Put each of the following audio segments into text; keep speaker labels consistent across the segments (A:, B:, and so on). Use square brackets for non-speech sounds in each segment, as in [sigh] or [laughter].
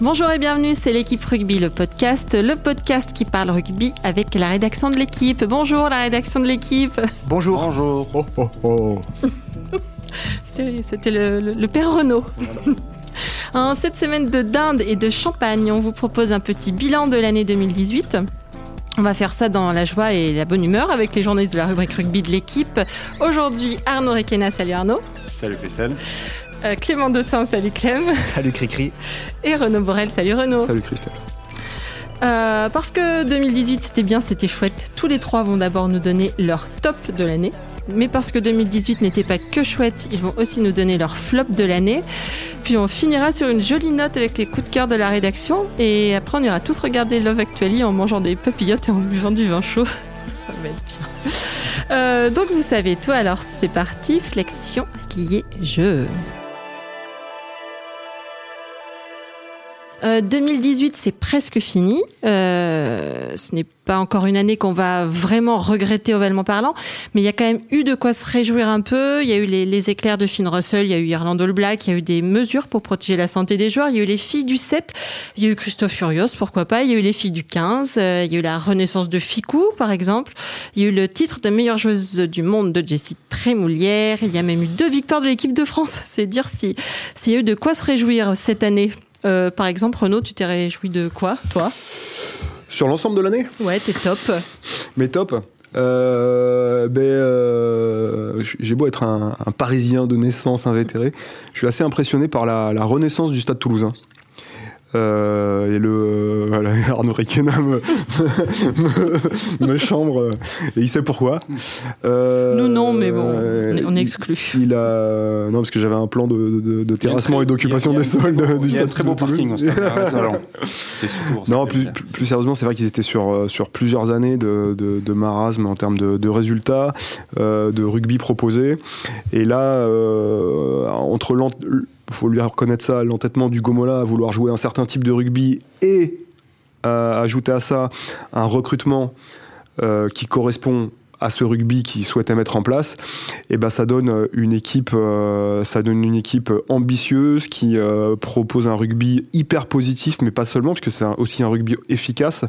A: Bonjour et bienvenue, c'est l'équipe rugby, le podcast, le podcast qui parle rugby avec la rédaction de l'équipe. Bonjour la rédaction de l'équipe.
B: Bonjour.
C: Bonjour. Oh, oh, oh. [laughs]
A: C'était le, le, le, père Renault. en cette semaine de dinde et de champagne, on vous propose un petit bilan de l'année 2018. On va faire ça dans la joie et la bonne humeur avec les journalistes de la rubrique rugby de l'équipe. Aujourd'hui, Arnaud Requena, salut Arnaud.
C: Salut Christelle.
A: Euh, Clément Dossin, salut Clem.
B: Salut Cricri.
A: Et Renaud Borel, salut Renaud.
C: Salut Christelle.
A: Euh, parce que 2018 c'était bien, c'était chouette. Tous les trois vont d'abord nous donner leur top de l'année. Mais parce que 2018 n'était pas que chouette, ils vont aussi nous donner leur flop de l'année. Puis on finira sur une jolie note avec les coups de cœur de la rédaction. Et après on ira tous regarder Love Actually en mangeant des papillotes et en buvant du vin chaud. [laughs] Ça va être bien. Euh, donc vous savez tout, alors c'est parti, flexion, lié, jeu. Euh, 2018, c'est presque fini. Euh, ce n'est pas encore une année qu'on va vraiment regretter ovalement parlant, mais il y a quand même eu de quoi se réjouir un peu. Il y a eu les, éclairs de Finn Russell, il y a eu Irland All Black, il y a eu des mesures pour protéger la santé des joueurs, il y a eu les filles du 7, il y a eu Christophe Furios, pourquoi pas, il y a eu les filles du 15, euh, il y a eu la renaissance de Ficou, par exemple, il y a eu le titre de meilleure joueuse du monde de Jessie Trémoulière, il y a même eu deux victoires de l'équipe de France. C'est dire s'il si, y a eu de quoi se réjouir cette année. Euh, par exemple, Renaud, tu t'es réjoui de quoi, toi?
C: Sur l'ensemble de l'année?
A: Ouais, t'es top.
C: Mais top euh, ben, euh, j'ai beau être un, un, Parisien de naissance invétéré, je suis assez impressionné par la, la renaissance du Stade Toulousain. Euh, et le euh, voilà, [laughs] Arnaud Requena me, me, me, chambre et il sait pourquoi.
A: Euh, Nous non, mais bon, on est, exclu.
C: Il, il, a non parce que j'avais un plan de, de, de terrassement très, et d'occupation des sols de, du
B: il y a un très beau parking. [laughs]
C: non, plus, plus, plus, sérieusement, c'est vrai qu'ils étaient sur sur plusieurs années de, de, de marasme en termes de, de résultats, euh, de rugby proposé. Et là, euh, entre faut lui reconnaître ça, l'entêtement du Gomola à vouloir jouer un certain type de rugby et à ajouter à ça un recrutement euh, qui correspond à ce rugby qu'il souhaitait mettre en place, et ben ça donne une équipe, euh, ça donne une équipe ambitieuse qui euh, propose un rugby hyper positif, mais pas seulement, parce que c'est aussi un rugby efficace.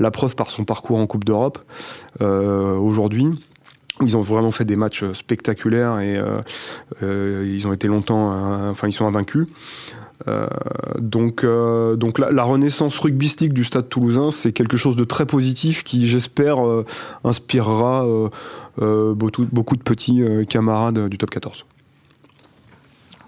C: La preuve par son parcours en Coupe d'Europe euh, aujourd'hui ils ont vraiment fait des matchs spectaculaires et euh, euh, ils ont été longtemps, euh, enfin ils sont invaincus. Euh, donc, euh, donc la, renaissance rugbystique du Stade Toulousain, c'est quelque chose de très positif qui, j'espère, inspirera beaucoup, de petits camarades du top 14.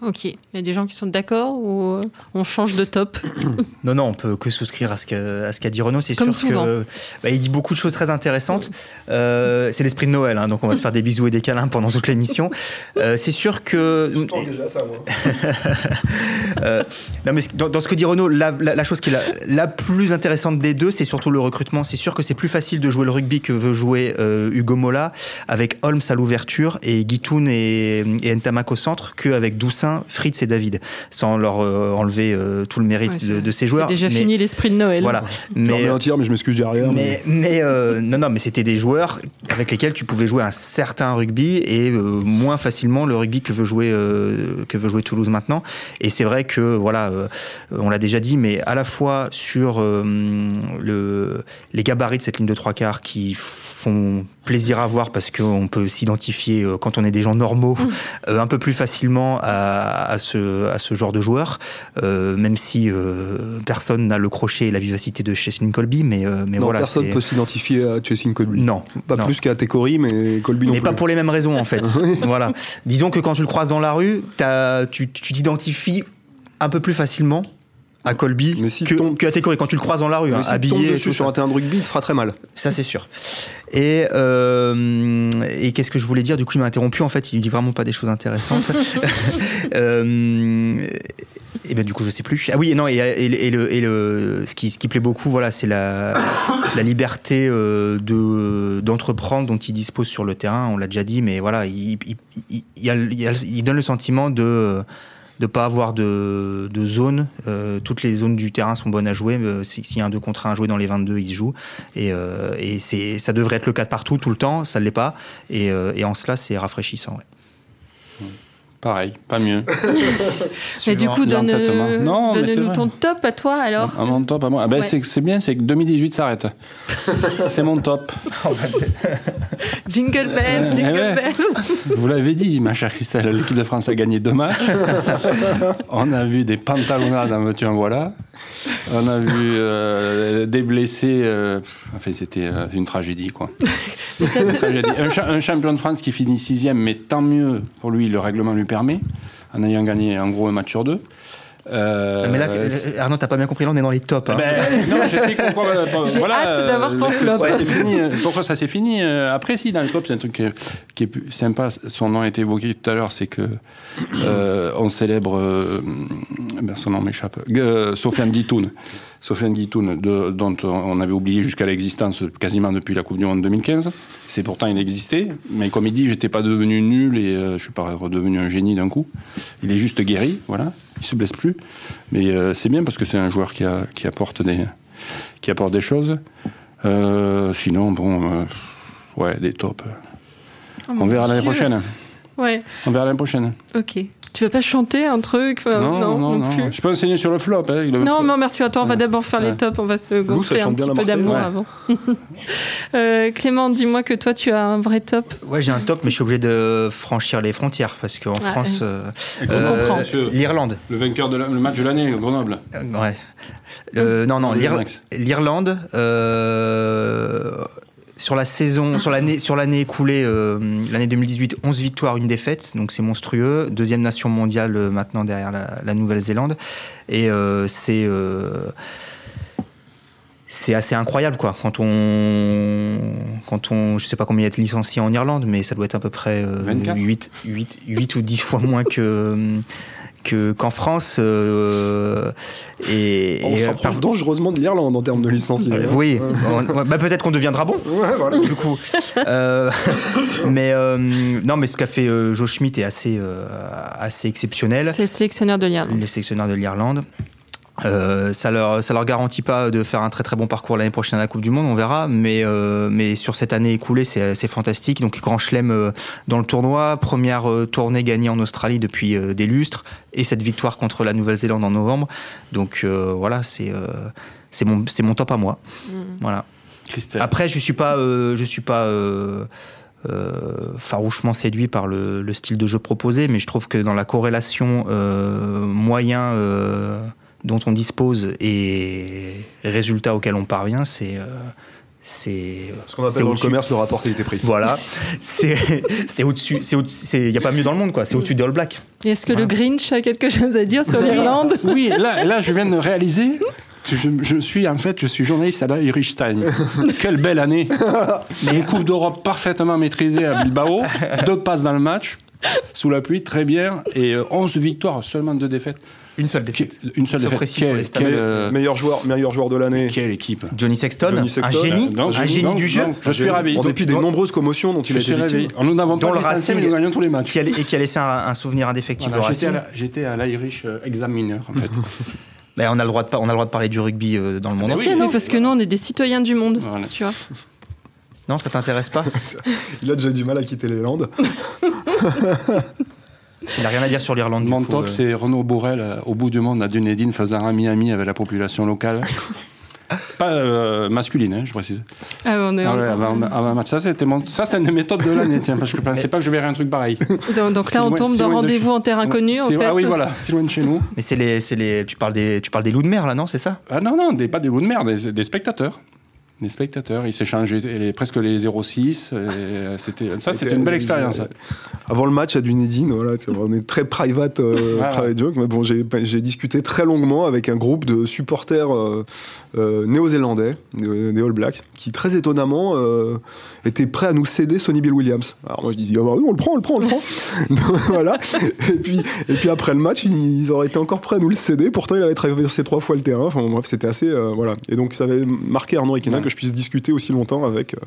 A: Ok. Il y a des gens qui sont d'accord ou on change de top [coughs]
B: Non, non, on peut que souscrire à ce qu'a dit Renaud. C'est sûr
A: souvent.
B: que bah, il dit beaucoup de choses très intéressantes. Euh, c'est l'esprit de Noël, hein, donc on va se faire des bisous et des câlins pendant toute l'émission. Euh, c'est sûr que.
C: déjà ça, moi. [laughs]
B: euh, non, mais dans, dans, ce que dit Renaud, la, la, la chose qui est la, la, plus intéressante des deux, c'est surtout le recrutement. C'est sûr que c'est plus facile de jouer le rugby que veut jouer euh, Hugo Mola avec Holmes à l'ouverture et Guitoun et, et Ntamak au centre qu'avec Doussin Fritz et David, sans leur euh, enlever euh, tout le mérite
A: ouais,
B: de, de, ces joueurs.
A: C'est déjà mais, fini l'esprit de Noël.
B: Voilà.
C: Mais, un tir, mais je m'excuse derrière.
B: Mais, mais euh, non, non, mais c'était des joueurs avec lesquels tu pouvais jouer un certain rugby et euh, moins facilement le rugby que veut jouer euh, que veut jouer Toulouse maintenant. Et c'est vrai que voilà, on l'a déjà dit, mais à la fois sur le, les gabarits de cette ligne de trois quarts qui font plaisir à voir parce qu'on peut s'identifier euh, quand on est des gens normaux mmh. euh, un peu plus facilement à, à, ce, à ce genre de joueurs, euh, même si euh, personne n'a le crochet et la vivacité de Cheslin Colby, mais, euh, mais
C: non,
B: voilà.
C: Personne peut s'identifier à Cheslin Colby.
B: Non.
C: Pas
B: non.
C: plus qu'à Tekori, mais Colby non
B: Mais
C: plus.
B: pas pour les mêmes raisons en [laughs] fait. voilà. Disons que quand tu le croises dans la rue, tu t'identifies un peu plus facilement à Colby
C: mais si
B: que, que à quand tu le croises dans la rue,
C: mais
B: hein,
C: si
B: habillé
C: dessus sur un terrain de rugby, il te fera très mal.
B: Ça c'est sûr. Et, euh, et qu'est-ce que je voulais dire? Du coup, il m'a interrompu. En fait, il dit vraiment pas des choses intéressantes. [laughs] [laughs] euh, et ben du coup, je sais plus. Ah oui, non. Et, et, et le, et le, ce qui, ce qui plaît beaucoup, voilà, c'est la, la liberté euh, de d'entreprendre dont il dispose sur le terrain. On l'a déjà dit, mais voilà, il, il, il, il, a, il donne le sentiment de de pas avoir de, de zone. Euh, toutes les zones du terrain sont bonnes à jouer. Euh, S'il y a un 2 contre 1 à jouer dans les 22, il se joue. Et, euh, et ça devrait être le cas partout, tout le temps. Ça ne l'est pas. Et, en cela, c'est rafraîchissant.
D: Pareil, pas mieux. [laughs]
A: Mais du coup, donne,
D: L'entêtement. Non, mais c'est
A: donne-nous ton top à toi alors.
D: À mon top, à moi. Ah ben,
A: Ouais.
D: c'est, c'est bien, c'est que 2018 s'arrête. [laughs] c'est mon top. [laughs]
A: Jingle bell,
D: Eh
A: jingle
D: ouais.
A: bell.
D: Vous l'avez dit, ma chère Christelle, l'équipe de France a gagné deux matchs. On a vu des pantalonnades en veux-tu en voilà. [laughs] On a vu euh, des blessés. euh, enfin, c'était euh, une tragédie, quoi. [laughs] Une tragédie. Un, cha- un champion de France qui finit sixième, mais tant mieux pour lui, le règlement lui permet, en ayant gagné en gros un match sur deux. Euh,
B: Mais là,
D: c'est-
B: Arnaud, t'as pas bien compris, là, on est dans les tops. hein.
D: ben, non, j'explique [laughs] pourquoi. euh,
A: J'ai
D: voilà,
A: hâte d'avoir ton
D: euh,
A: flop. [laughs]
D: fini, euh, pourquoi ça s'est fini euh, Après, si, dans le top, c'est un truc qui est, qui est sympa. Son nom a été évoqué tout à l'heure, c'est que euh, on célèbre. euh, ben, son nom m'échappe. Euh, Sofiane Guitoun. Sofiane Guitoun, de- dont on avait oublié jusqu'à l'existence quasiment depuis la Coupe du Monde 2015. C'est pourtant, il existait. Mais comme il dit, j'étais pas devenu nul et euh, je suis pas redevenu un génie d'un coup. Il est juste guéri, voilà. Il se blesse plus. Mais euh, c'est bien parce que c'est un joueur qui, a- qui apporte des, qui apporte des choses. Euh, sinon, bon, euh, ouais, des tops.
A: Oh,
D: On verra l'année prochaine.
A: Ouais,
D: On verra l'année prochaine.
A: ok. Tu veux pas chanter un truc Enfin,
D: non, non, non.
A: plus.
D: Je peux enseigner sur le flop. Hein, le
A: Non,
D: flop.
A: non, merci. Attends, on va d'abord faire les tops. On va se gonfler un petit peu d'amour avant. [laughs] Euh, Clément, dis-moi que toi, tu as un vrai top.
B: Ouais, j'ai un top, mais je suis obligé de franchir les frontières parce qu'en
A: Ouais.
B: France, euh,
D: monsieur
B: l'Irlande.
D: Le vainqueur de la- le match de l'année, Grenoble.
B: Euh, ouais. Euh, non, non, l'Irlande. Sur la saison, sur l'année, sur l'année écoulée, euh, l'année 2018, 11 victoires, une défaite, donc c'est monstrueux. Deuxième nation mondiale euh, maintenant derrière la, la Nouvelle-Zélande, et euh, c'est euh, c'est assez incroyable quoi. Quand on, quand on, je sais pas combien il y a de licenciés en Irlande, mais ça doit être à peu près euh,
D: 24.
B: 8, 8, 8 ou 10 fois moins que que- qu'en France. euh, et,
C: On
B: et,
C: se
B: euh,
C: dangereusement de l'Irlande en termes de licenciés.
B: euh,
C: hein.
B: oui, on- bah, peut-être qu'on deviendra bon.
C: Ouais, voilà.
B: Du coup, Euh, [laughs] mais euh, non, mais ce qu'a fait euh, Joe Schmidt est assez euh, assez exceptionnel.
A: C'est le sélectionneur de l'Irlande.
B: Les sélectionneurs de l'Irlande. Euh, ça leur ça leur garantit pas de faire un très très bon parcours l'année prochaine à la Coupe du Monde, on verra. Mais euh, mais sur cette année écoulée, c'est c'est fantastique. Donc grand chelem euh, dans le tournoi, première euh, tournée gagnée en Australie depuis euh, des lustres, et cette victoire contre la Nouvelle-Zélande en novembre. Donc euh, voilà, c'est euh, c'est mon c'est mon top à moi.
A: Mm.
B: Voilà.
D: Christelle.
B: Après, je suis pas, euh, je suis pas euh, euh, farouchement séduit par le, le style de jeu proposé, mais je trouve que dans la corrélation euh, moyen euh, dont on dispose et résultat auquel on parvient, c'est euh, c'est
C: Ce qu'on appelle dans le commerce le rapport qualité-prix.
B: Voilà, [laughs] c'est c'est au-dessus, c'est il y a pas mieux dans le monde quoi, c'est au-dessus des All Blacks.
A: Et Est-ce que le. Grinch a quelque chose à dire sur l'Irlande [laughs]
D: Oui, là, là, je viens de [laughs] réaliser. que Je, je suis en fait, je suis journaliste à la Irish Times. Quelle belle année Une Coupe d'Europe parfaitement maîtrisée à Bilbao, deux passes dans le match, sous la pluie, très bien, et euh, 11 victoires, seulement deux défaites.
B: Une seule
D: Qui-
B: défaite.
D: Une seule défaite.
B: précis sur
D: Quelle,
B: les
D: euh,
C: meilleur, joueur, meilleur joueur de l'année.
D: quelle équipe
B: Johnny Sexton,
C: Johnny
B: un génie,
D: Non,
B: un
D: génie,
B: génie
D: non,
B: du jeu.
D: non, je suis ravi.
C: En dépit des
B: dont-
C: nombreuses commotions dont il a été victime.
D: Nous n'avons pas
B: le
D: le Racing, nous gagnons tous les matchs.
B: qui a, et qui a laissé un, un souvenir indéfectible
D: Voilà,
B: au
D: J'étais
B: Racing.
D: à la- J'étais à l'Irish euh, Examiner, en fait. [laughs]
B: Ben, on, a le droit de, on a le droit de parler du rugby euh, dans le monde
D: Mais
B: entier,
D: oui,
B: non
A: Oui, parce que nous, on est des citoyens du monde.
D: Voilà.
A: Tu vois.
B: Non, ça t'intéresse pas [laughs]
C: Il a déjà du mal à quitter les Landes. [laughs]
B: Il n'a rien à dire sur l'Irlande.
D: Mon
B: coup,
D: top,
B: euh.
D: c'est Renaud Borel euh, au bout du monde à Dunedin faisant ami-ami avec la population locale. [laughs] Pas euh, masculine, hein, je précise.
A: Ah, on est
D: Ah ouais, avant, match. Ça, c'était mon... ça, c'est un de mes tops de l'année, tiens, parce que je pensais pas que je verrais un truc pareil. [laughs]
A: Donc, là, on
D: loin-
A: tombe
D: de
A: rendez-vous en terre inconnue, en
D: C'est-
A: fait.
D: Ah oui, voilà, c'est loin de chez nous.
B: Mais c'est les, c'est les, tu parles des, tu parles des loups de mer là, non C'est ça?
D: Ah non, non, des, pas des loups de mer, des, des spectateurs. Des spectateurs, ils s'échangeaient les- presque les 0,6. et, euh, C'était, ça, c'était une belle expérience. ça.
C: Avant le match à Dunedin, voilà, on est très private, euh,
D: Voilà.
C: private joke, mais bon, j'ai j'ai discuté très longuement avec un groupe de supporters euh, euh, néo-zélandais, des All Blacks, qui très étonnamment euh, étaient prêts à nous céder Sonny Bill Williams. Alors moi je disais, ah bah oui, on le prend, on le prend, on le prend. [laughs] Donc, voilà. Et puis, et puis après le match, ils, ils auraient été encore prêts à nous le céder. Pourtant, il avait traversé trois fois le terrain. Enfin bref, c'était assez, euh, voilà. Et donc ça avait marqué Arnaud
D: Ouais.
C: Que je puisse discuter aussi longtemps avec. euh,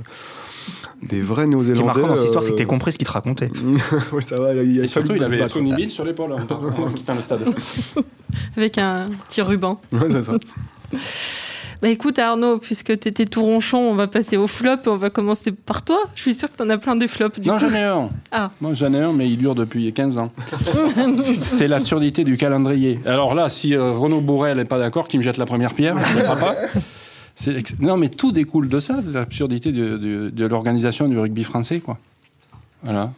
C: des vrais
B: Ce qui est
C: néo-zélandais.
B: marquant dans cette histoire, c'est que
C: euh,
B: t'es compris ce qu'il te racontait. [laughs]
C: oui, ça va, il a,
D: Et surtout, il avait. Sonny Bill sur l'épaule en, quittant le stade. [laughs]
A: Avec un petit ruban. [laughs]
C: Ouais, c'est ça.
A: Bah écoute Arnaud, puisque tu étais tout ronchon, on va passer au flop. On va commencer par toi. Je suis sûr que tu en as plein des flops. Du
D: non, j'en ai un.
A: Ah.
D: Moi, j'en ai un, mais il dure depuis 15 ans. c'est l'absurdité du calendrier. Alors là, si euh, Renaud Bourrel n'est pas d'accord, qu'il me jette la première pierre, je ne le pas. Non, mais tout découle de ça, de l'absurdité de, de- de l'organisation du rugby français, quoi. Voilà.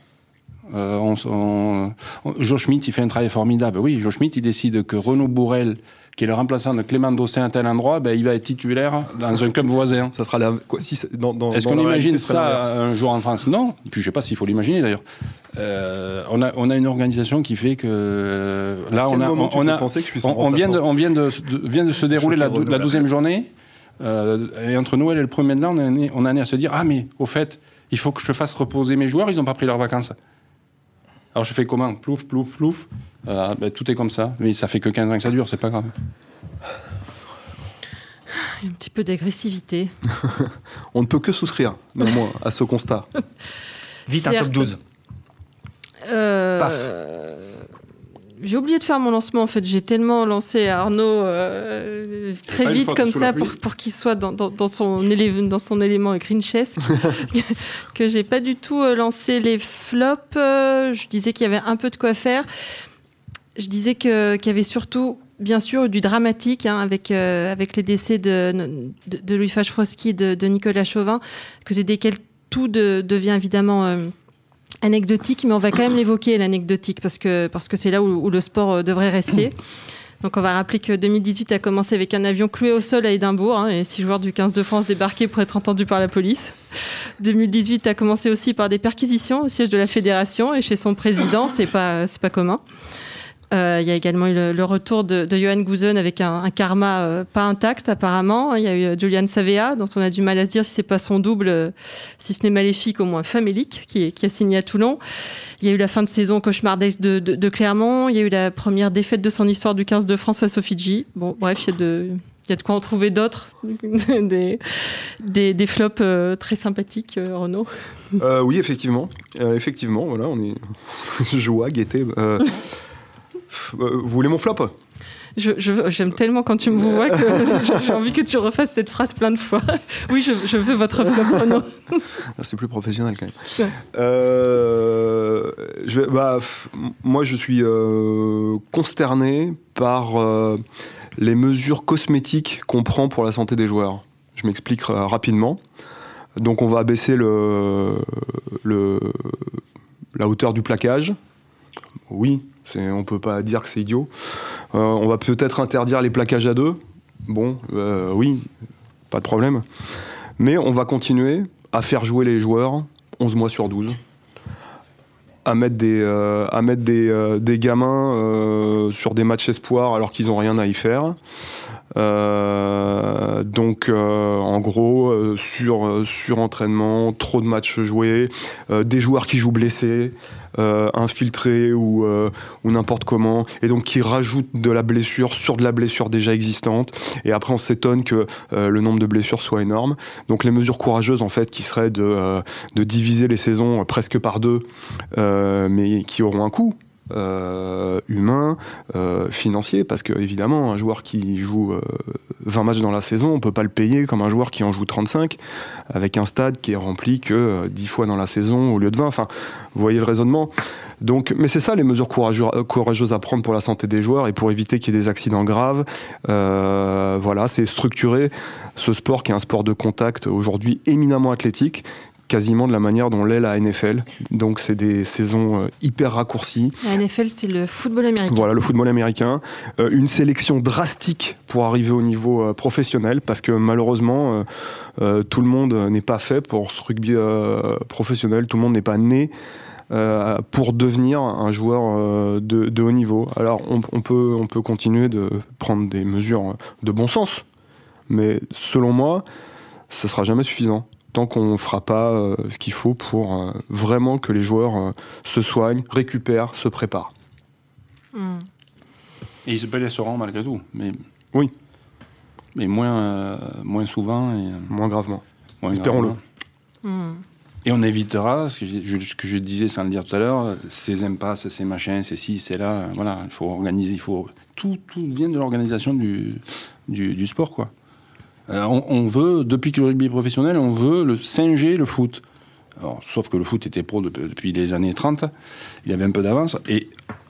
D: Euh, on, on- on- Joe Schmidt, il fait un travail formidable. Oui, Joe Schmidt, il décide que Renaud Bourrel, qui est le remplaçant de Clément Dossin à tel endroit, ben, il va être titulaire dans un club voisin.
C: Ça sera la. Quoi, si c'est- dans, dans,
D: Est-ce qu'on imagine ça un jour en France? Non. Puis je sais pas s'il faut l'imaginer d'ailleurs. Euh, on, a, on a une organisation qui fait que euh, là, on a, on, a, on, vient de, on vient de, de- vient de se dérouler la, la douzième journée. Euh, et entre Noël et le 1er de l'an, on en est- à se dire ah mais au fait, il faut que je fasse reposer mes joueurs. Ils n'ont pas pris leurs vacances. Alors je fais comment? Plouf, plouf, plouf. Euh, ben, tout est comme ça. Mais ça fait que 15 ans que ça dure. C'est pas grave.
A: Un petit peu d'agressivité. [laughs]
C: On ne peut que souscrire, néanmoins, à ce constat. [laughs]
B: Vite un top 12.
A: Euh,
B: Paf.
A: J'ai oublié de faire mon lancement en fait. J'ai tellement lancé Arnaud euh, très vite comme ça pour, pour qu'il soit dans, dans, dans son élé- dans son élément grinchesque [laughs] que j'ai pas du tout euh, lancé les flops. Euh, je disais qu'il y avait un peu de quoi faire. Je disais que- qu'il y avait surtout, bien sûr, du dramatique hein, avec, euh, avec les décès de, de, de Louis Fachfroski et de, de Nicolas Chauvin, que desquels tout de- devient évidemment euh, anecdotique, mais on va quand même l'évoquer, l'anecdotique, parce que parce que c'est là où, où le sport euh, devrait rester. Donc on va rappeler que 2018 a commencé avec un avion cloué au sol à Édimbourg hein, et six joueurs du 15 de France débarqués pour être entendus par la police. 2018 a commencé aussi par des perquisitions au siège de la fédération et chez son président, c'est pas c'est pas commun. Euh, Il y a également eu le, le retour de, de Johan Gouzen avec un, un karma euh, pas intact apparemment. Il y a eu euh, Julian Savea, dont on a du mal à se dire si c'est pas son double, euh, si ce n'est maléfique, au moins famélique, qui, est- qui a signé à Toulon. Il y a eu la fin de saison cauchemardesque de, de, de Clermont. Il y a eu la première défaite de son histoire du 15 de France face aux Fidji. Bon, bref, il y a de, il y a de quoi en trouver d'autres, [laughs] des, des, des flops euh, très sympathiques, euh, Renaud.
C: Euh, oui, effectivement. Effectivement, voilà, on est [laughs] joie, gaieté. [laughs] euh, vous voulez mon flop
A: Je, je- j'aime tellement quand tu me vois que [laughs] j'ai- envie que tu refasses cette phrase plein de fois. Oui, je, je veux votre flop, Renaud.
C: Ah, C'est plus professionnel quand même.
A: Ouais.
C: Euh, je bah, moi, je suis euh, consterné par euh, les mesures cosmétiques qu'on prend pour la santé des joueurs. Je m'explique rapidement. Donc, on va abaisser le, le- la hauteur du plaquage. Oui, on peut pas dire que c'est idiot. Euh, on va peut-être interdire les plaquages à deux. Bon, euh, oui, pas de problème. Mais on va continuer à faire jouer les joueurs 11 mois sur 12. À mettre des, euh, gamins sur des matchs espoirs alors qu'ils n'ont rien à y faire. Euh, donc, euh, en gros, euh, sur, euh, sur entraînement, trop de matchs joués, des joueurs qui jouent blessés, infiltrés ou, n'importe comment, et donc qui rajoutent de la blessure sur de la blessure déjà existante. Et après, on s'étonne que le nombre de blessures soit énorme. Donc, les mesures courageuses, en fait, qui seraient de, diviser les saisons presque par deux, mais qui auront un coût. Euh, humain, euh, financier, parce que évidemment, un joueur qui joue euh, 20 matchs dans la saison, on peut pas le payer comme un joueur qui en joue 35, avec un stade qui est rempli que euh, 10 fois dans la saison au lieu de 20. Enfin, vous voyez le raisonnement. Mais c'est ça les mesures euh, courageuses à prendre pour la santé des joueurs et pour éviter qu'il y ait des accidents graves. Euh, voilà, c'est structurer ce sport qui est un sport de contact aujourd'hui éminemment athlétique quasiment de la manière dont l'est la NFL. Donc c'est des saisons euh, hyper raccourcies.
A: La NFL, c'est le football américain.
C: Voilà, le football américain. Euh, une sélection drastique pour arriver au niveau euh, professionnel, parce que malheureusement, euh, tout le monde n'est pas fait pour ce rugby professionnel, tout le monde n'est pas né. euh, pour devenir un joueur euh, de, de haut niveau. Alors on, on peut, on peut continuer de prendre des mesures de bon sens, mais selon moi, ce sera jamais suffisant tant qu'on ne fera pas euh, ce qu'il faut pour euh, vraiment que les joueurs euh, se soignent, récupèrent, se préparent.
A: Hmm.
D: Et ils se blesseront malgré tout. Mais,
C: Oui.
D: Mais moins, euh, moins souvent et
C: Moins gravement.
D: moins
C: Espérons-le.
A: Hmm.
D: Et on évitera, ce que je, ce que je disais sans le dire tout à l'heure, ces impasses, ces machins, ces ci, ces là. Voilà, il faut organiser, il faut. Tout, tout vient de l'organisation du, du, du sport, quoi. Euh, on, veut, depuis que le rugby est professionnel, on veut le singer le foot. Alors, sauf que le foot était pro de- depuis les années 30, il avait un peu d'avance, et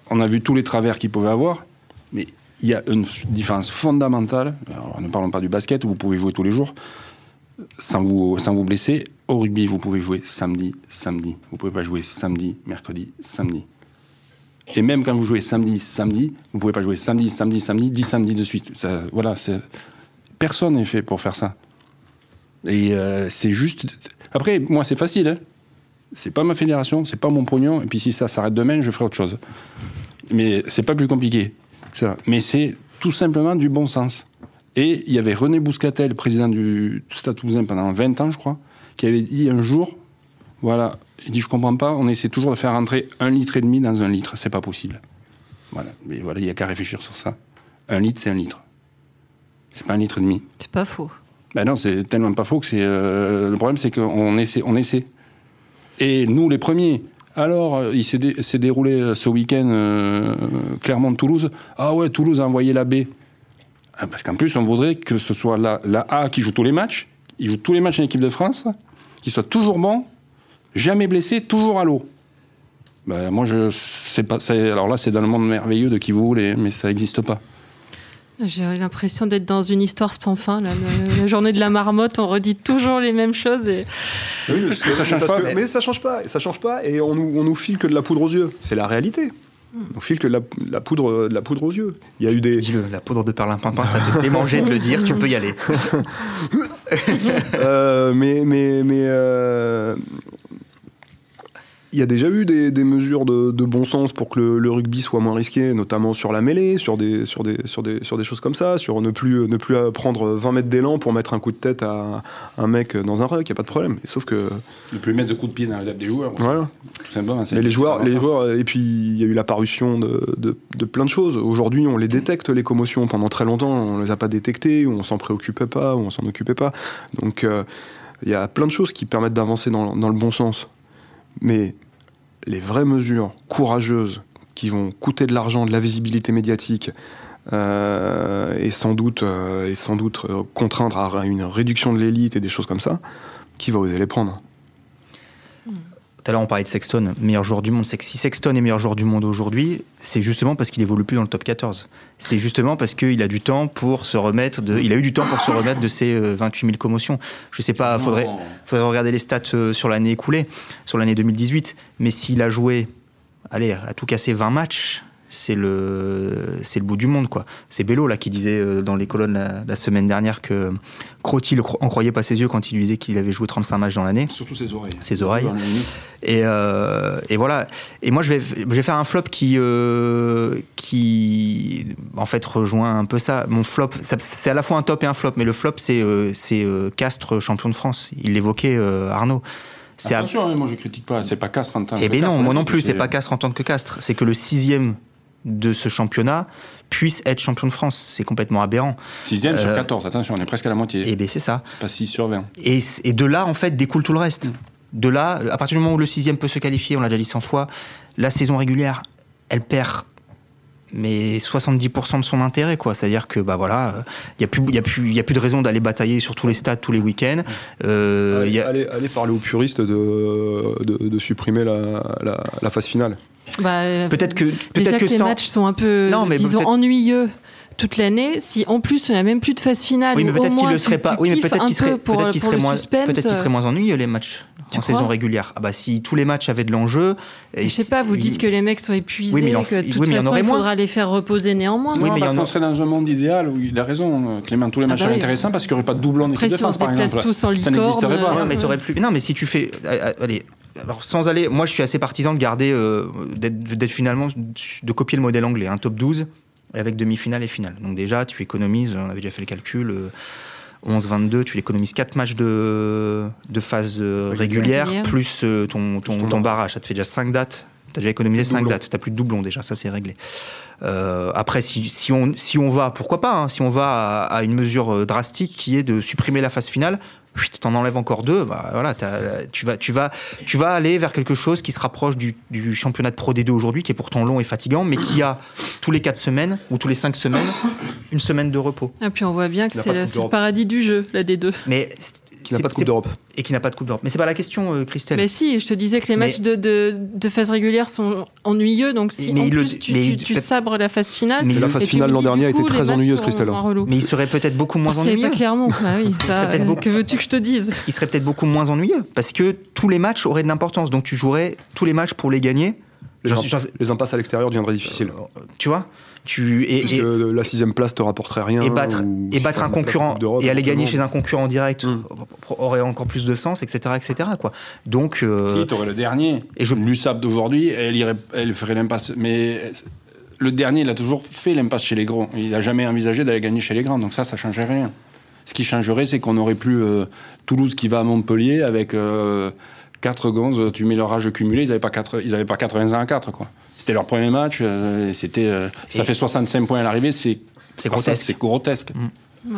D: on a vu tous les travers qu'il pouvait avoir, mais il y a une différence fondamentale, ne parlons pas du basket, où vous pouvez jouer tous les jours, sans vous, sans vous blesser. Au rugby, vous pouvez jouer samedi, samedi. Vous pouvez pas jouer samedi, mercredi, samedi. Et même quand vous jouez samedi, samedi, vous pouvez pas jouer samedi, samedi, samedi, 10 samedis de suite. Ça, voilà. Personne n'est fait pour faire ça. Et euh, c'est juste. Après, moi, c'est facile. Hein. C'est pas ma fédération, c'est pas mon pognon. Et puis si ça s'arrête demain, je ferai autre chose. Mais c'est pas plus compliqué que ça. Mais c'est tout simplement du bon sens. Et il y avait René Bouscatel, président du Stade Toulousain pendant 20 ans, je crois, qui avait dit un jour, voilà, il dit je comprends pas, on essaie toujours de faire rentrer un litre et demi dans un litre, c'est pas possible. Voilà, mais voilà, il y a qu'à réfléchir sur ça. Un litre, c'est un litre. C'est pas un litre et demi.
A: C'est pas faux.
D: Ben non, c'est tellement pas faux que c'est. euh, le problème, c'est qu'on essaie, on essaie. Et nous, les premiers. Alors, euh, il s'est dé- s'est déroulé euh, ce week-end euh, Clermont-Toulouse. Ah ouais, Toulouse a envoyé la B. Ah, parce qu'en plus, on voudrait que ce soit la, la A qui joue tous les matchs. Il joue tous les matchs en équipe de France. Qu'il soit toujours bon, jamais blessé, toujours à l'eau. Ben, moi, je sais pas. Alors là, c'est dans le monde merveilleux de qui vous voulez, mais ça n'existe pas.
A: J'ai l'impression d'être dans une histoire sans fin. là. La journée de la marmotte, on redit toujours les mêmes choses. Et...
D: Oui, parce que ça change
C: Parce
D: pas.
C: que- mais ça change pas, ça change pas, et on nous, on nous file que de la poudre aux yeux. C'est la réalité. On file que de la, de la poudre, de la poudre aux yeux. Il y a eu des,
B: Dis-le, la poudre de perlimpinpin, ça te démangeait de le dire, tu peux y aller. [laughs]
C: Euh, mais mais mais euh, il y a déjà eu des, des mesures de, de bon sens pour que le, le rugby soit moins risqué, notamment sur la mêlée, sur des, sur des, sur des, sur des choses comme ça, sur ne plus, ne plus prendre 20 mètres d'élan pour mettre un coup de tête à un mec dans un ruck, il n'y a pas de problème. Et sauf que,
D: Ne plus mettre de coups de pied dans la tête des joueurs.
C: voilà.
D: Tout simplement.
C: Mais les joueurs, les joueurs, et puis il y a eu la parution de, de, de plein de choses. Aujourd'hui, on les détecte, les commotions. Pendant très longtemps, on les a pas détectées, ou on s'en préoccupait pas, ou on s'en occupait pas. Donc euh, il y a plein de choses qui permettent d'avancer dans, dans le bon sens. Mais les vraies mesures courageuses qui vont coûter de l'argent, de la visibilité médiatique, euh, et sans doute, euh, et sans doute euh, contraindre à une réduction de l'élite et des choses comme ça, qui va oser les prendre
B: Tout à l'heure, on parlait de Sexton, meilleur joueur du monde. C'est que si Sexton est meilleur joueur du monde aujourd'hui, c'est justement parce qu'il évolue plus dans le top 14. C'est justement parce qu'il a du temps pour se remettre de. Il a eu du temps pour se remettre de ses euh, 28 000 commotions. Je sais pas, faudrait, faudrait regarder les stats euh, sur l'année écoulée, sur l'année 2018. Mais s'il a joué, allez, à tout casser 20 matchs, c'est le, c'est le bout du monde, quoi. C'est Bello, là, qui disait euh, dans les colonnes la, la semaine dernière que Crotty le cro- en croyait pas ses yeux quand il lui disait qu'il avait joué 35 matchs dans l'année.
D: Surtout ses oreilles.
B: Ses oreilles. Et, euh, et voilà. Et moi, je vais, je vais faire un flop qui, euh, qui, en fait, rejoint un peu ça. Mon flop, c'est à la fois un top et un flop, mais le flop, c'est euh, c'est, Castres, champion de France. Il l'évoquait, Arnaud. C'est à-
D: Attention, hein, moi je critique pas, c'est pas Castres en tant
B: Eh
D: que
B: bien non,
D: Castres,
B: moi non
D: hein,
B: plus, c'est pas Castres en tant que Castres. C'est que le sixième de ce championnat puisse être champion de France. C'est complètement aberrant.
D: 6ème sur
B: Euh,
D: 14, attention, on est presque à la moitié.
B: Et bien c'est ça.
D: C'est pas 6 sur 20.
B: Et, et de là, en fait, découle tout le reste.
D: Mm.
B: De là, à partir du moment où le sixième peut se qualifier, on l'a déjà dit 100 fois, la saison régulière, elle perd mais 70% de son intérêt quoi c'est à dire que bah voilà il y a plus il y a plus il y a plus de raison d'aller batailler sur tous les stades tous les week-ends Euh, a-
C: allez, allez parler aux puristes de, de, de supprimer la, la, la phase finale.
A: Bah, euh,
B: peut-être que peut-être
A: que,
B: que
A: les
B: sans
A: matchs sont un peu,
B: Non, mais
A: disons, ennuyeux toute l'année. Si en plus il n'y a même plus de phase finale,
B: oui mais peut-être qu'il le serait pas oui mais peut-être qu'il serait peut-être qu'il serait moins peut-être qu'il serait
A: euh,
B: moins ennuyeux les matchs
A: Tu
B: en saison régulière ah bah si tous les matchs avaient de l'enjeu et
A: Je sais pas, vous dites que les mecs sont épuisés,
B: Oui, mais en-
A: que de toute
B: oui, mais
A: façon il
B: moins.
A: faudra les faire reposer néanmoins.
B: Oui,
D: non,
B: mais
D: parce
B: en
D: qu'on serait dans un monde idéal où il a raison, euh, Clément, tous les
A: Ah
D: matchs
A: bah
D: seraient
A: oui.
D: intéressants parce qu'il n'y aurait pas de doublon d'équipe
A: Après,
D: de
A: si on
D: France,
A: se
D: par
A: déplace
D: exemple.
A: tous en
D: Ça n'existerait pas.
A: euh,
B: Non, mais t'aurais plus. Non, mais si tu fais. euh, euh, Allez. Alors, sans aller. Moi, je suis assez partisan de garder. euh, d'être finalement. de copier le modèle anglais. Un top 12 avec demi-finale et finale. Donc, déjà, tu économises. On avait déjà fait le calcul. euh, 11-22, tu économises 4 matchs de, de phase euh, régulière,
A: Régulière.
B: plus euh, ton, ton,
C: Plus ton
B: ton barrage. Ça te fait déjà 5 dates Tu as déjà économisé 5
C: Doublon.
B: dates. Tu plus de doublons déjà, ça c'est réglé. Euh, après, si, si, on, si on va, pourquoi pas, hein, si on va à, à une mesure euh, drastique qui est de supprimer la phase finale, t'en enlèves encore deux, bah, voilà, t'as- tu, vas, tu, vas, tu vas aller vers quelque chose qui se rapproche du, du championnat de Pro D2 aujourd'hui, qui est pourtant long et fatigant, mais qui a tous les 4 semaines ou tous les 5 semaines une semaine de repos.
A: Et puis on voit bien que c'est le, paradis du jeu, la D2.
B: Mais
C: Qui n'a pas de Coupe d'Europe.
B: Et qui n'a pas de Coupe d'Europe. Mais c'est pas la question, euh, Christelle.
A: Mais si, je te disais que les
B: Mais-
A: matchs de, de, de phase régulière sont ennuyeux, donc si
B: Mais
A: en
B: le-
A: plus tu,
B: mais
A: tu,
B: il-
A: tu sabres la phase finale.
B: Mais
C: la phase finale l'an dernier a été très ennuyeuse, Christelle.
B: Mais il serait peut-être beaucoup moins ennuyeux.
A: pas Clermont. Bah euh,
B: beaucoup-
A: Que veux-tu que je te dise?
B: Il serait peut-être beaucoup moins ennuyeux parce que tous les matchs auraient de l'importance. Donc tu jouerais tous les matchs pour les gagner.
C: Les, impasses à l'extérieur deviendraient difficiles.
B: Tu vois? Tu, et,
C: Parce
B: et-
C: que la sixième place te rapporterait rien.
B: et battre,
C: ou
B: et
C: si
B: battre un concurrent et aller gagner chez un concurrent en direct
C: Mm.
B: aurait encore plus de sens, etc. etc. quoi. Donc, euh,
D: Si, tu aurais le dernier.
B: et je-
D: L'USAP d'aujourd'hui, elle, irait, elle ferait l'impasse. Mais le dernier, il a toujours fait l'impasse chez les gros. Il n'a jamais envisagé d'aller gagner chez les grands. Donc ça, ça ne changerait rien. Ce qui changerait, c'est qu'on n'aurait plus euh, Toulouse qui va à Montpellier avec euh, 4 gonzes. Tu mets leur âge cumulé, ils n'avaient pas, quatre- ils avaient pas 80 ans à 4. Quoi. C'était leur premier match. euh, c'était, euh, ça
B: Et-
D: fait 65 points à l'arrivée. C'est
B: c'est
D: ça,
B: grotesque.
D: C'est grotesque.
A: Ouais.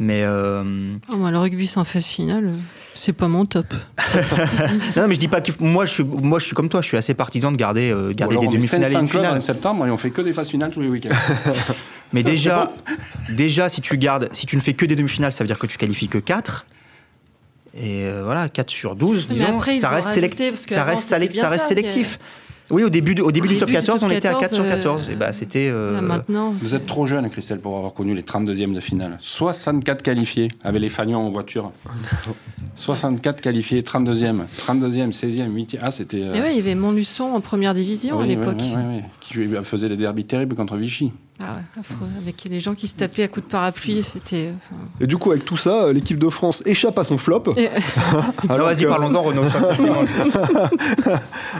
B: Mais euh,
A: Oh, moi, le rugby sans phase finale, c'est pas mon top. [laughs]
B: non, mais je dis pas que moi je suis moi je suis comme toi, je suis assez partisan de garder euh, garder des demi-finales et
D: 500
B: une finale.
D: en septembre et on fait que des phases finales tous les week-ends. [laughs]
B: Mais déjà, déjà, si tu gardes, si tu ne fais que des demi-finales, ça veut dire que tu qualifies que 4. Et euh, voilà, 4 sur 12,
A: Mais
B: disons,
A: après,
B: ça reste, ça reste, ça reste sélectif. Oui, au début, du, au début
A: Au
B: du top
A: début du
B: 14,
A: top
B: on était à 4 sur
A: 14,
B: 14. Et bah, c'était. euh,
A: Là, maintenant,
D: Vous êtes trop jeune, Christelle, pour avoir connu les 32e de finale. 64 qualifiés, avec les fagnons en voiture. [laughs] 64 qualifiés, 32e, 32e, 16e, 8e. Ah, c'était. euh,
A: Et ouais, il y avait Montluçon en première division
D: oui,
A: à l'époque.
D: oui, oui, oui. Qui faisait des derbys terribles contre Vichy.
A: Ah ouais, affreux. Avec les gens qui se tapaient à coups de parapluie, c'était. euh, enfin,
C: Et du coup, avec tout ça, euh, l'équipe de France échappe à son flop.
A: Et- [laughs]
C: alors
B: vas-y,
C: que-
B: parlons-en, Renaud. [laughs]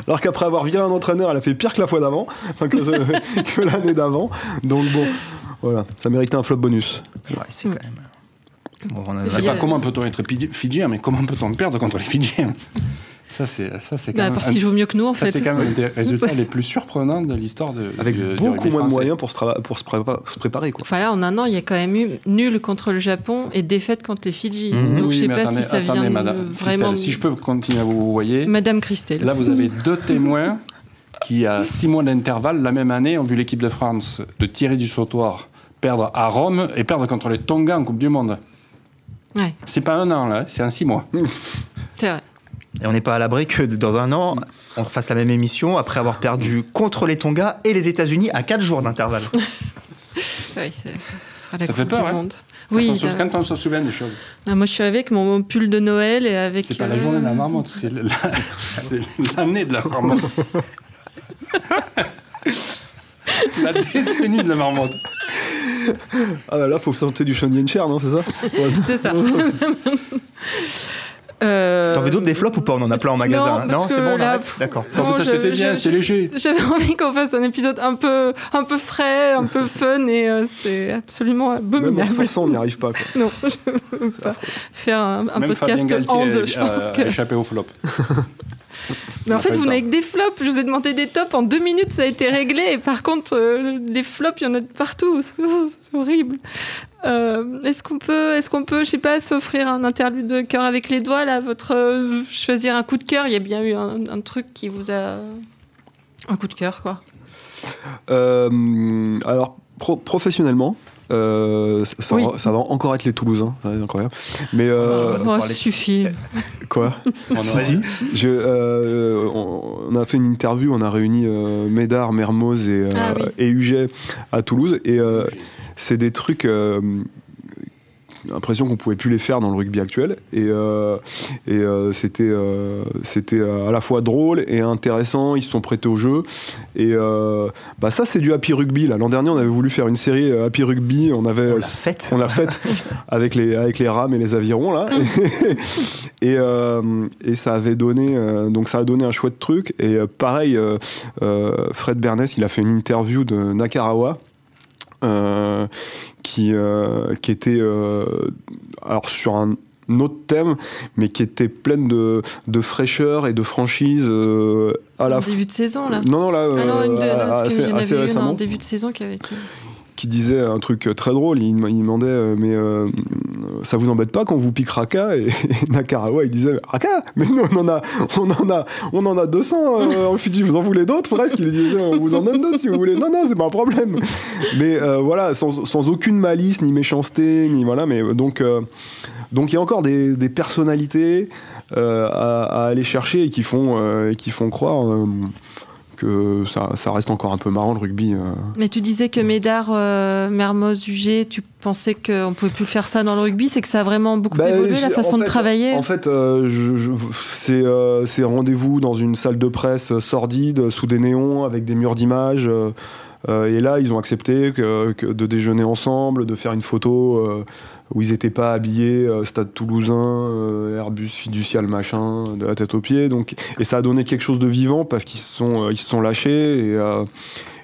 C: Alors qu'après avoir viré un entraîneur, elle a fait pire que la fois d'avant, enfin que, [laughs] que l'année d'avant. Donc bon, voilà, ça méritait un flop bonus.
B: Ouais, c'est quand même. Bon, on a-
A: puis,
D: pas
A: euh,
D: comment peut-on être Fidji- Fidjien, mais comment peut-on perdre contre les Fidjiens Ça, c'est ça, c'est quand
A: bah,
D: même.
A: parce
D: un-
A: qu'ils jouent mieux que nous, en
D: ça,
A: fait.
D: c'est quand même un des résultats les plus surprenants de l'histoire de.
C: Avec
D: du-
C: beaucoup moins de moyens pour se, trava- pour se, prépa- se préparer. Quoi.
A: Enfin là, en un an, il y a quand même eu nul contre le Japon et défaite contre les Fidji.
B: Mhm.
A: Donc
D: Oui,
A: je sais pas
D: attendez,
A: si ça
D: attendez,
A: vient de-
D: madame
A: vraiment.
D: Christelle, Si je peux continuer à vous voyer.
A: Madame Christelle.
D: Là, vous avez [laughs] deux témoins qui, à six mois d'intervalle, la même année, ont vu l'équipe de France de Thierry du Sautoir perdre à Rome et perdre contre les Tonga en Coupe du Monde.
A: Ouais,
D: C'est pas un an, là, c'est en six mois.
A: c'est vrai.
B: Et on n'est pas à l'abri que dans un an, on refasse la même émission après avoir perdu contre les Tonga et les États-Unis à 4 jours d'intervalle. [laughs]
A: La
D: Ça
A: coupe
D: fait peur,
A: du
D: hein. Quand,
A: Oui,
D: on
A: là-
D: quand on se souvient des choses.
A: Moi je suis avec mon pull de Noël et avec.
D: C'est pas
A: euh,
D: la journée de la marmotte, c'est la- [laughs] c'est l'année de la marmotte. [laughs] la décennie de la marmotte.
C: Ah bah là, faut santé du Shonyen Cher, non, c'est ça? Ouais.
A: C'est ça. Euh,
B: T'en veux d'autres des flops ou pas? On en a plein en magasin.
A: Non,
B: c'est bon, on
A: là,
B: arrête
A: pff,
B: D'accord.
D: Ça, c'était bien, c'est léger?
A: J'avais envie qu'on fasse un épisode un peu, un peu frais, un peu [laughs] fun et euh, c'est absolument
C: Même en se
A: abominable.
C: on n'y arrive pas. Quoi. [laughs]
A: Non, je ne peux pas faire un, un podcast hand, je pense que...
D: échappé au flop. [laughs] [laughs]
A: Mais en fait, vous n'avez que des flops. Je vous ai demandé des tops. En deux minutes, ça a été réglé. Et par contre, euh, les flops, il y en a de partout. [laughs] C'est horrible. Euh, est-ce qu'on peut, est-ce qu'on peut, je sais pas, s'offrir un interlude de cœur avec les doigts là, votre euh, choisir un coup de cœur? Il y a bien eu un, un truc qui vous a un coup de cœur, quoi.
C: Alors, pro- professionnellement, euh, ça,
A: Oui.
C: va, ça va encore être les Toulousains, ça va être incroyable. Mais euh,
A: oh,
B: parler.
A: suffit.
C: quoi?
D: On aura-
C: Je, euh, on, on a fait une interview, on a réuni euh, Médard, Mermoz et, euh,
A: Ah oui.
C: et Huget à Toulouse. Et euh, c'est des trucs. L'impression qu'on pouvait plus les faire dans le rugby actuel. Et, euh, et euh, c'était euh, c'était à la fois drôle et intéressant. Ils se sont prêtés au jeu. Et bah ça c'est du happy rugby l'an dernier on avait voulu faire une série happy rugby. On avait
B: On l'a faite.
C: on l'a faite [laughs] avec les avec les rames et les avirons là. [laughs] Et et ça avait donné donc ça a donné un chouette truc. Et pareil Fred Bernès il a fait une interview de Nakarawa. Euh, qui, euh, qui était euh, alors sur un autre thème, mais qui était pleine de, de fraîcheur et de franchise euh, à la
A: début de saison, là.
C: Non, non, là,
A: Ah non, une de, non, parce qu'il
C: assez,
A: y en
C: assez
A: avait une
C: récemment
A: en début de saison qui avait été.
C: qui disait un truc très drôle. Il, il demandait, mais euh, ça vous embête pas quand vous pique Raka Et, Nakarawa, il disait, Raka Mais nous, on en a, on en a, on en a 200 euh, en Fidji. Vous en voulez d'autres presque? Il disait, on vous en donne d'autres si vous voulez. Non, non, c'est pas un problème. Mais euh, voilà, sans, aucune malice, ni méchanceté, ni voilà. Mais donc, euh, donc il y a encore des, personnalités euh, à, aller chercher et qui font, qui font croire. Que ça, ça reste encore un peu marrant le rugby. euh.
A: Mais tu disais que Médard, euh, Mermoz, UG, tu pensais qu'on pouvait plus faire ça dans le rugby, c'est que ça a vraiment beaucoup
C: Bah,
A: évolué la façon
C: en
A: de travailler.
C: En fait, euh, je- je- c'est euh, rendez-vous dans une salle de presse sordide, sous des néons, avec des murs d'images. et là, ils ont accepté que, que de déjeuner ensemble, de faire une photo où ils n'étaient pas habillés, euh, Stade Toulousain, euh, Airbus fiducial machin, de la tête aux pieds. Donc, et ça a donné quelque chose de vivant parce qu'ils se sont, euh, sont lâchés. Et, euh,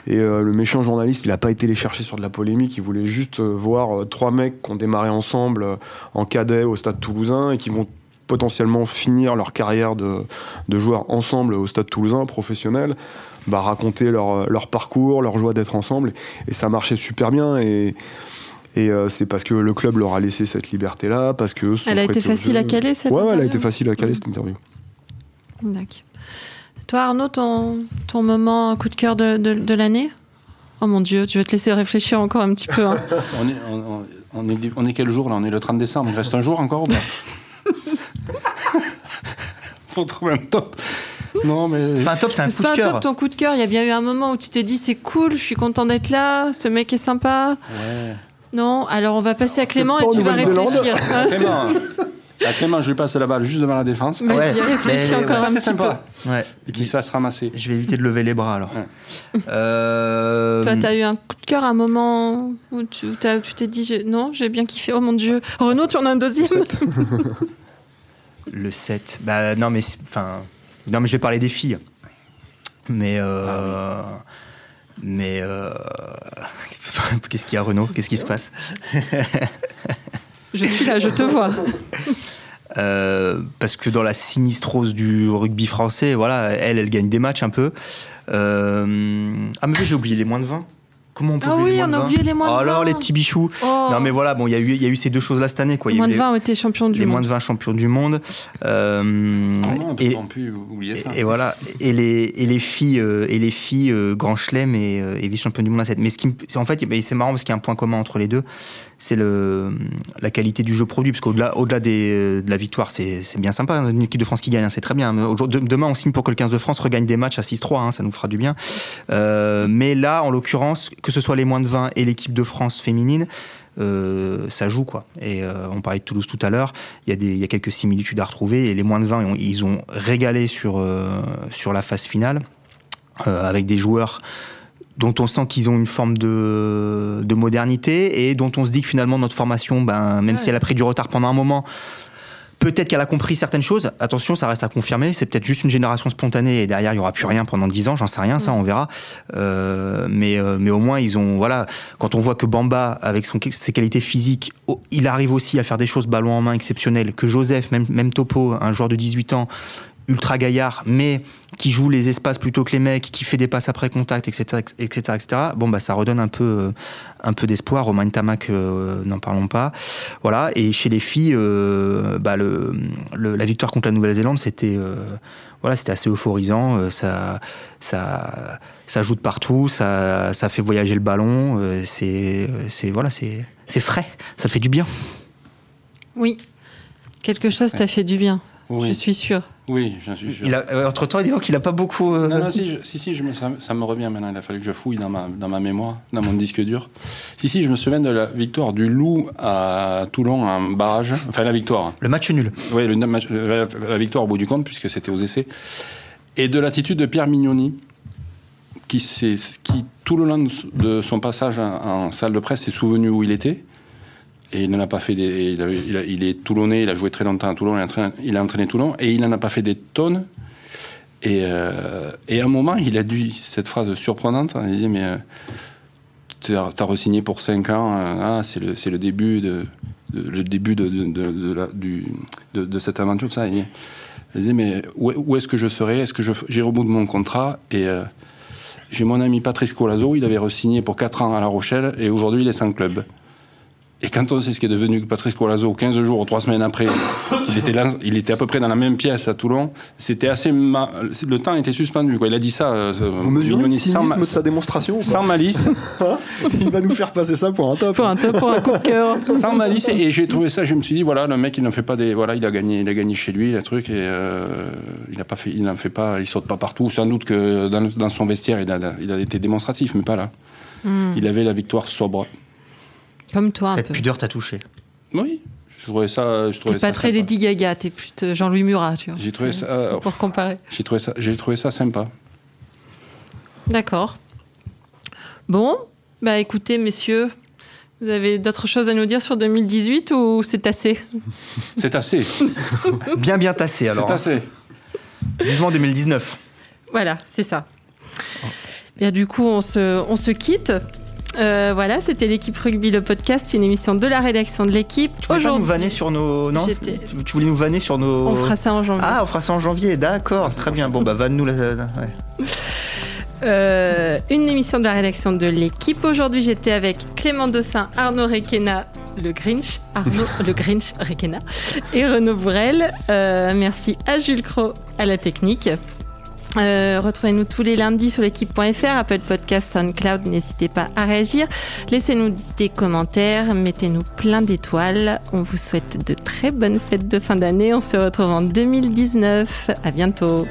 C: le méchant journaliste, il n'a pas été les chercher sur de la polémique. Il voulait juste voir trois mecs qui ont démarré ensemble en cadet au Stade Toulousain et qui vont potentiellement finir leur carrière de, de joueurs ensemble au Stade Toulousain professionnel, bah, raconter leur, leur parcours, leur joie d'être ensemble. Et ça marchait super bien. Et, et euh, c'est parce que le club leur a laissé cette liberté-là, parce que
A: Elle a été facile à caler cette
C: Ouais, ouais, elle a
A: interview
C: été facile à caler
A: Mhm.
C: cette interview.
A: D'accord. Toi, Arnaud, ton, ton moment coup de cœur de, de, de l'année? Oh mon Dieu, je vais te laisser réfléchir encore un petit peu. hein. [laughs]
D: On est, on, est, on est quel jour là? On est le 30 décembre. Il reste un jour encore ou pas? [laughs] Faut trouver un top. Non, mais.
B: C'est pas un top, c'est un
A: C'est
B: coup
A: pas
B: de
A: un
B: cœur.
A: top ton coup de cœur. Il y a bien eu un moment où tu t'es dit c'est cool, je suis content d'être là, ce mec est sympa.
D: Ouais.
A: Non, alors on va passer à Clément et tu vas réfléchir. hein. [laughs]
D: Clément, à Clément, je lui passe la balle juste devant la défense.
A: Vas-y,
B: Ouais,
A: réfléchis
B: mais-
A: encore un
D: c'est
A: petit peu.
D: sympa.
B: Ouais.
D: Et qu'il se fasse ramasser.
B: Je vais éviter de lever les bras alors.
D: Ouais.
B: Euh,
A: Toi, t'as eu un coup de cœur, un moment où tu t'es dit non, j'ai bien kiffé. Oh mon Dieu, Renaud, tu en as un deuxième
B: Le 7. [laughs] Bah non mais enfin non mais je vais parler des filles. Mais euh, mais euh, [laughs] qu'est-ce qu'il y a Renaud? Qu'est-ce qui se passe?
A: Je suis là, je te vois. [laughs]
B: Euh, parce que dans la sinistrose du rugby français, voilà, elle, elle gagne des matchs un peu. Euh, ah mais j'ai oublié les moins de 20. Comment on peut
A: Ah oui,
B: les moins
A: on a
B: 20?
A: oublié les moins de
B: Oh alors
A: 20.
B: les petits bichous.
A: Oh.
B: Non mais voilà, bon, il y a eu il y a eu ces deux choses là cette année quoi. A
A: moins de
B: les-
A: 20 ont été champions du
B: les moins
A: monde.
B: de 20 champions du monde. Euh,
D: Comment on peut
B: et,
D: pas pu oublier ça
B: et, et voilà. Et les, et les filles, euh, et les filles euh, Grand Chelem et, euh, et vice-championne du monde à 7. Mais ce qui, en fait, ben, c'est marrant parce qu'il y a un point commun entre les deux. C'est le, la qualité du jeu produit. Parce qu'au-delà au-delà des, euh, de la victoire, c'est c'est bien sympa. Une équipe de France qui gagne, hein, c'est très bien. Demain, on signe pour que le 15 de France regagne des matchs à 6-3. hein, ça nous fera du bien. Euh, mais là, en l'occurrence, que ce soit les moins de 20 et l'équipe de France féminine, euh, ça joue quoi. Et euh, on parlait de Toulouse tout à l'heure. Il y a y quelques similitudes à retrouver. Et les moins de 20, ils ont, régalé sur euh, sur la phase finale avec des joueurs dont on sent qu'ils ont une forme de, de modernité et dont on se dit que finalement notre formation, ben, même
A: Ouais.
B: si elle a pris du retard pendant un moment, peut-être qu'elle a compris certaines choses. Attention, ça reste à confirmer. C'est peut-être juste une génération spontanée et derrière il y aura plus rien pendant 10 ans. J'en sais rien, ça on verra. Euh, mais euh, mais au moins ils ont voilà. Quand on voit que Bamba avec son, ses qualités physiques, oh, il arrive aussi à faire des choses ballon en main exceptionnelles. Que Joseph, même même Topo, un joueur de 18 ans ultra gaillard, mais qui joue les espaces plutôt que les mecs, qui fait des passes après contact, etc., etc., etc. Bon, bah, ça redonne un peu, euh, un peu d'espoir. Romain Tamac, euh, n'en parlons pas. Voilà. Et chez les filles, euh, bah, le, le- la victoire contre la Nouvelle-Zélande, c'était, euh, voilà, c'était assez euphorisant. Euh, ça, ça, ça joue de partout. Ça, ça fait voyager le ballon. Euh, c'est, c'est, voilà, c'est, c'est frais. Ça fait du bien.
A: Oui, quelque chose t'a fait du bien, je
D: Oui,
A: suis sûre.
D: oui j'en suis sûr.
B: Il a, entre temps, il dit qu'il a pas beaucoup. euh,
D: Non, non, si, je- si, si je me, ça, ça me revient maintenant. Il a fallu que je fouille dans ma, dans ma mémoire, dans mon disque dur. Si, si, je me souviens de la victoire du Loup à Toulon en barrage. Enfin, la victoire.
B: Le match nul.
D: Oui, le la, la victoire au bout du compte, puisque c'était aux essais. Et de l'attitude de Pierre Mignoni, qui, s'est- qui tout le long de son passage en, en salle de presse s'est souvenu où il était. Et il n'en a pas fait des. Il, il il est toulonnais, il a joué très longtemps à Toulon, il a entraîné, il Toulon, et il n'en a pas fait des tonnes. Et, euh, à un moment, il a dit cette phrase surprenante il disait Mais euh, t'as t'as re-signé pour 5 ans, euh, ah, c'est le, le début de. le début de, de, de, cette aventure, ça. Et je disais, mais où, où est-ce que je serai? Est-ce que j'ai au bout de mon contrat? Et euh, j'ai mon ami Patrice Colazo, il avait re-signé pour 4 ans à La Rochelle et aujourd'hui il est sans club. Et quand on sait ce qui est devenu Patrice Colazo, 15 jours ou 3 semaines après, il était, là- il était à peu près dans la même pièce à Toulon, c'était assez. ma- Le temps était suspendu. Quoi. Il a dit ça. euh,
C: Vous mesurez le
D: sans,
C: cynisme
D: ma-
C: de sa démonstration
D: sans malice. [laughs]
C: Il va nous faire passer ça pour un top.
A: Pour un top, pour un coup de cœur.
D: sans malice et j'ai trouvé ça je me suis dit voilà le mec il n'en fait pas des voilà il a gagné il a gagné chez lui le truc et euh, il a pas fait il n'en fait pas il saute pas partout sans doute que dans, dans son vestiaire il a, il a été démonstratif mais pas là
A: Hmm.
D: il avait la victoire sobre
A: Comme toi, un
B: Cette
A: peu.
B: pudeur t'a touché.
D: oui je trouvais ça je trouvais
A: T'es pas
D: ça
A: très
D: sympa.
A: Lady Gaga, t'es plutôt Jean-Louis Murat, tu vois.
D: j'ai trouvé ça euh,
A: Pour comparer.
D: j'ai trouvé ça j'ai trouvé ça sympa
A: D'accord. Bon, bah écoutez, messieurs, vous avez d'autres choses à nous dire sur 2018 ou c'est assez [laughs]
D: c'est assez [laughs]
B: Bien, bien tassé alors.
D: c'est
B: hein.
D: assez
B: Vivement 2019.
A: Voilà, c'est ça. Bien, du coup, on se, on se quitte. Euh, voilà, c'était l'équipe rugby, le podcast, une émission de la rédaction de l'équipe.
B: Tu voulais pas nous vanner sur nos. Non tu, voulais nous vanner sur nos.
A: on fera ça en janvier.
B: Ah, on fera ça en janvier, d'accord, très bien. Bon, bah, vanne-nous la. la- ouais.
A: Euh, une émission de la rédaction de l'équipe. Aujourd'hui, j'étais avec Clément Dossin, Arnaud Requena, le Grinch, Arnaud [laughs] le Grinch Requena et Renaud Bourrel. Euh, merci à Jules Cro à la technique. Euh, Retrouvez-nous tous les lundis sur l'équipe.fr, Apple Podcast, SoundCloud. N'hésitez pas à réagir. Laissez-nous des commentaires, mettez-nous plein d'étoiles. On vous souhaite de très bonnes fêtes de fin d'année. On se retrouve en 2019. À bientôt.